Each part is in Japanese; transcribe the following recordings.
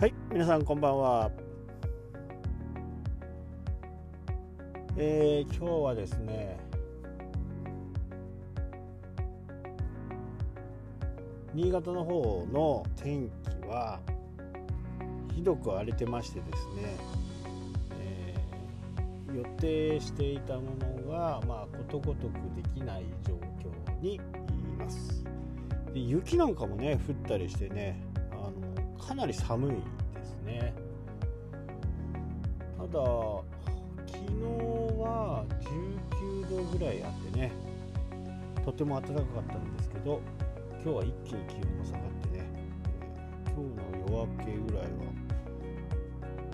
はい皆さんこんばんは。えー、今日はですね新潟の方の天気はひどく荒れてましてですね、えー、予定していたものが、まあ、ことごとくできない状況にいます。で雪なんかもね降ったりしてねかなり寒いですね。ただ昨日は19度ぐらいあってねとても暖かかったんですけど今日は一気に気温が下がってね、えー、今日の夜明けぐらいは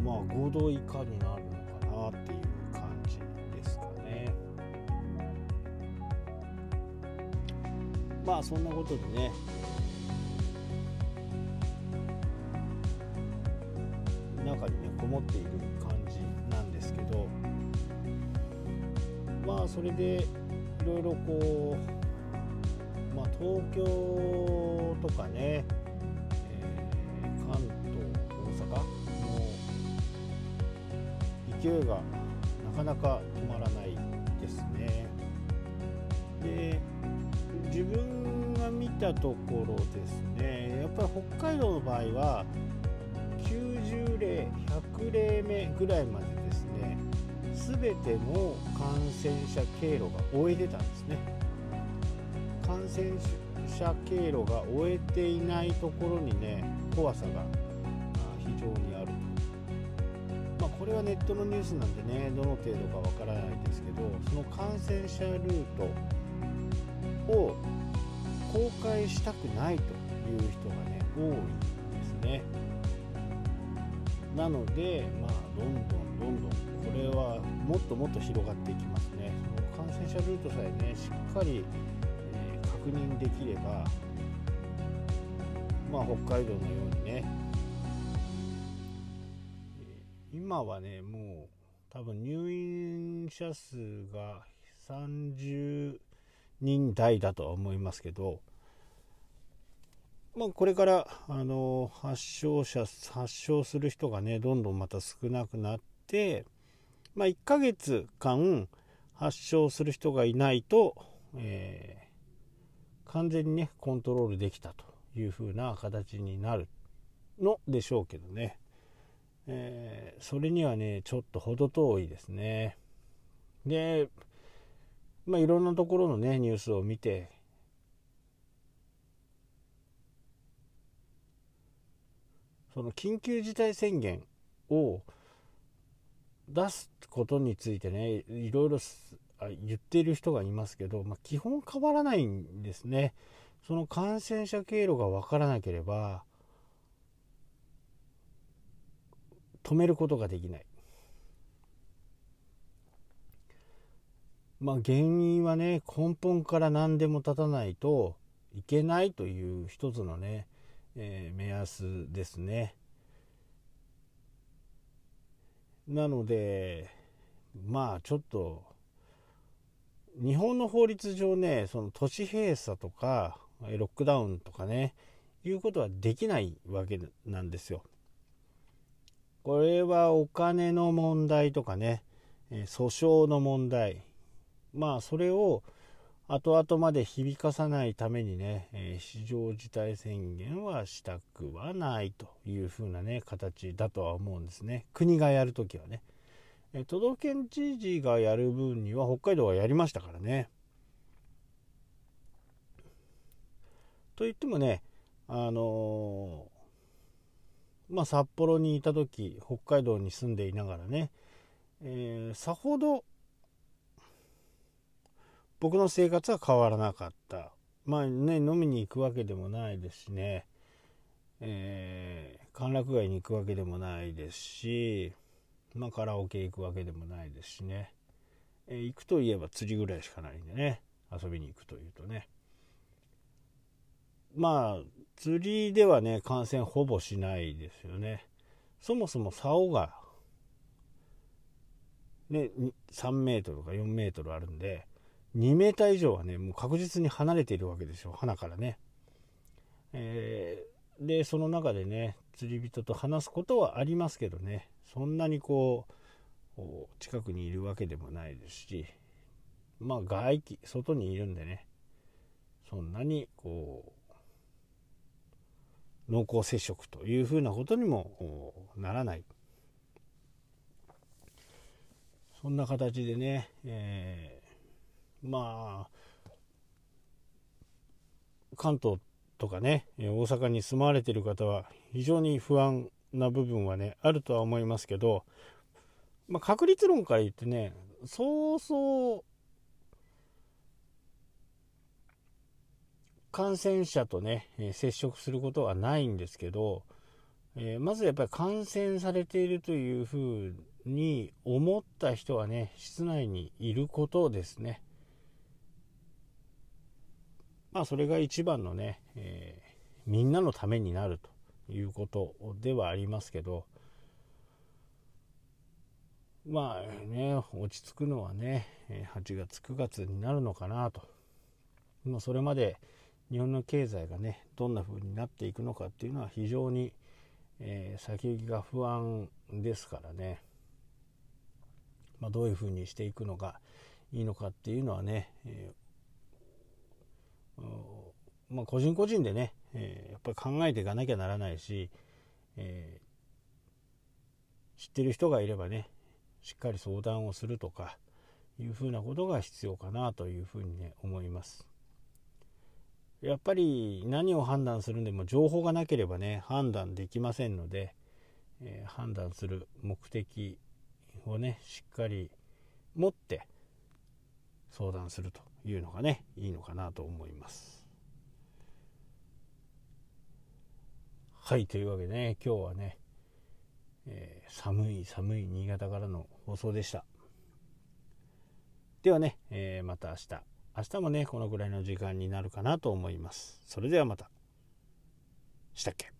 まあ5度以下になるのかなっていう感じですかね。まあそんなことでねっている感じなんですけどまあそれでいろいろこう、まあ、東京とかね、えー、関東大阪の勢いがなかなか止まらないですね。で自分が見たところですねやっぱり北海道の場合は例100例目ぐらいまでですね全ての感染者経路が終えてたんですね感染者経路が終えていないところにね怖さが非常にあると、まあ、これはネットのニュースなんでねどの程度かわからないですけどその感染者ルートを公開したくないという人がね多いんですね。なので、まあ、どんどんどんどんこれはもっともっと広がっていきますね。その感染者ルートさえねしっかり、えー、確認できれば、まあ、北海道のようにね今はねもう多分入院者数が30人台だとは思いますけどまあ、これからあの発症者発症する人がねどんどんまた少なくなって、まあ、1ヶ月間発症する人がいないと、えー、完全にねコントロールできたという風な形になるのでしょうけどね、えー、それにはねちょっと程遠いですね。でまあいろんなところのねニュースを見てその緊急事態宣言を出すことについてねいろいろ言っている人がいますけど、まあ、基本変わらないんですね。その感染者経路が分からなければ止めることができない。まあ原因はね根本から何でも立たないといけないという一つのねえー、目安ですね。なのでまあちょっと日本の法律上ねその都市閉鎖とかロックダウンとかねいうことはできないわけなんですよ。これはお金の問題とかね訴訟の問題まあそれを後々まで響かさないためにね、えー、非常事態宣言はしたくはないというふうなね、形だとは思うんですね。国がやるときはね。えー、都道府県知事がやる分には北海道はやりましたからね。といってもね、あのー、まあ、札幌にいた時北海道に住んでいながらね、えー、さほど僕の生活は変わらなかった。まあね、飲みに行くわけでもないですしね、えー、歓楽街に行くわけでもないですし、まあカラオケ行くわけでもないですしね、えー、行くといえば釣りぐらいしかないんでね、遊びに行くというとね。まあ、釣りではね、感染ほぼしないですよね。そもそも竿が、ね、3メートルか4メートルあるんで、2メーター以上はね、もう確実に離れているわけですよ、花からね。えー、で、その中でね、釣り人と話すことはありますけどね。そんなにこう近くにいるわけでもないですしまあ外気外にいるんでね。そんなにこう濃厚接触というふうなことにもならない。そんな形でね、えー、まあ関東とかね大阪に住まわれている方は非常に不安な部分はねあるとは思いますけど、まあ、確率論から言ってねそうそう感染者とね接触することはないんですけど、えー、まずやっぱり感染されているというふうに思った人はね室内にいることですね。まあそれが一番のね、えー、みんなのためになるということではありますけどまあね落ち着くのはね8月9月になるのかなと。まあ、それまで日本の経済がねどんな風になっていくのかっていうのは非常に、えー、先行きが不安ですからね。まあ、どういうふうにしていくのがいいのかっていうのはね、え、まあ、個人個人でね、えー、やっぱり考えていかなきゃならないし、えー、知ってる人がいればねしっかり相談をするとかいうふうなことが必要かなというふうにね思います。やっぱり何を判断するんでも情報がなければね判断できませんので、えー、判断する目的をねしっかり持って相談するというのがねいいのかなと思いますはいというわけでね今日はね、えー、寒い寒い新潟からの放送でした。ではね、えー、また明日。明日もねこのぐらいの時間になるかなと思います。それではまた。したっけ？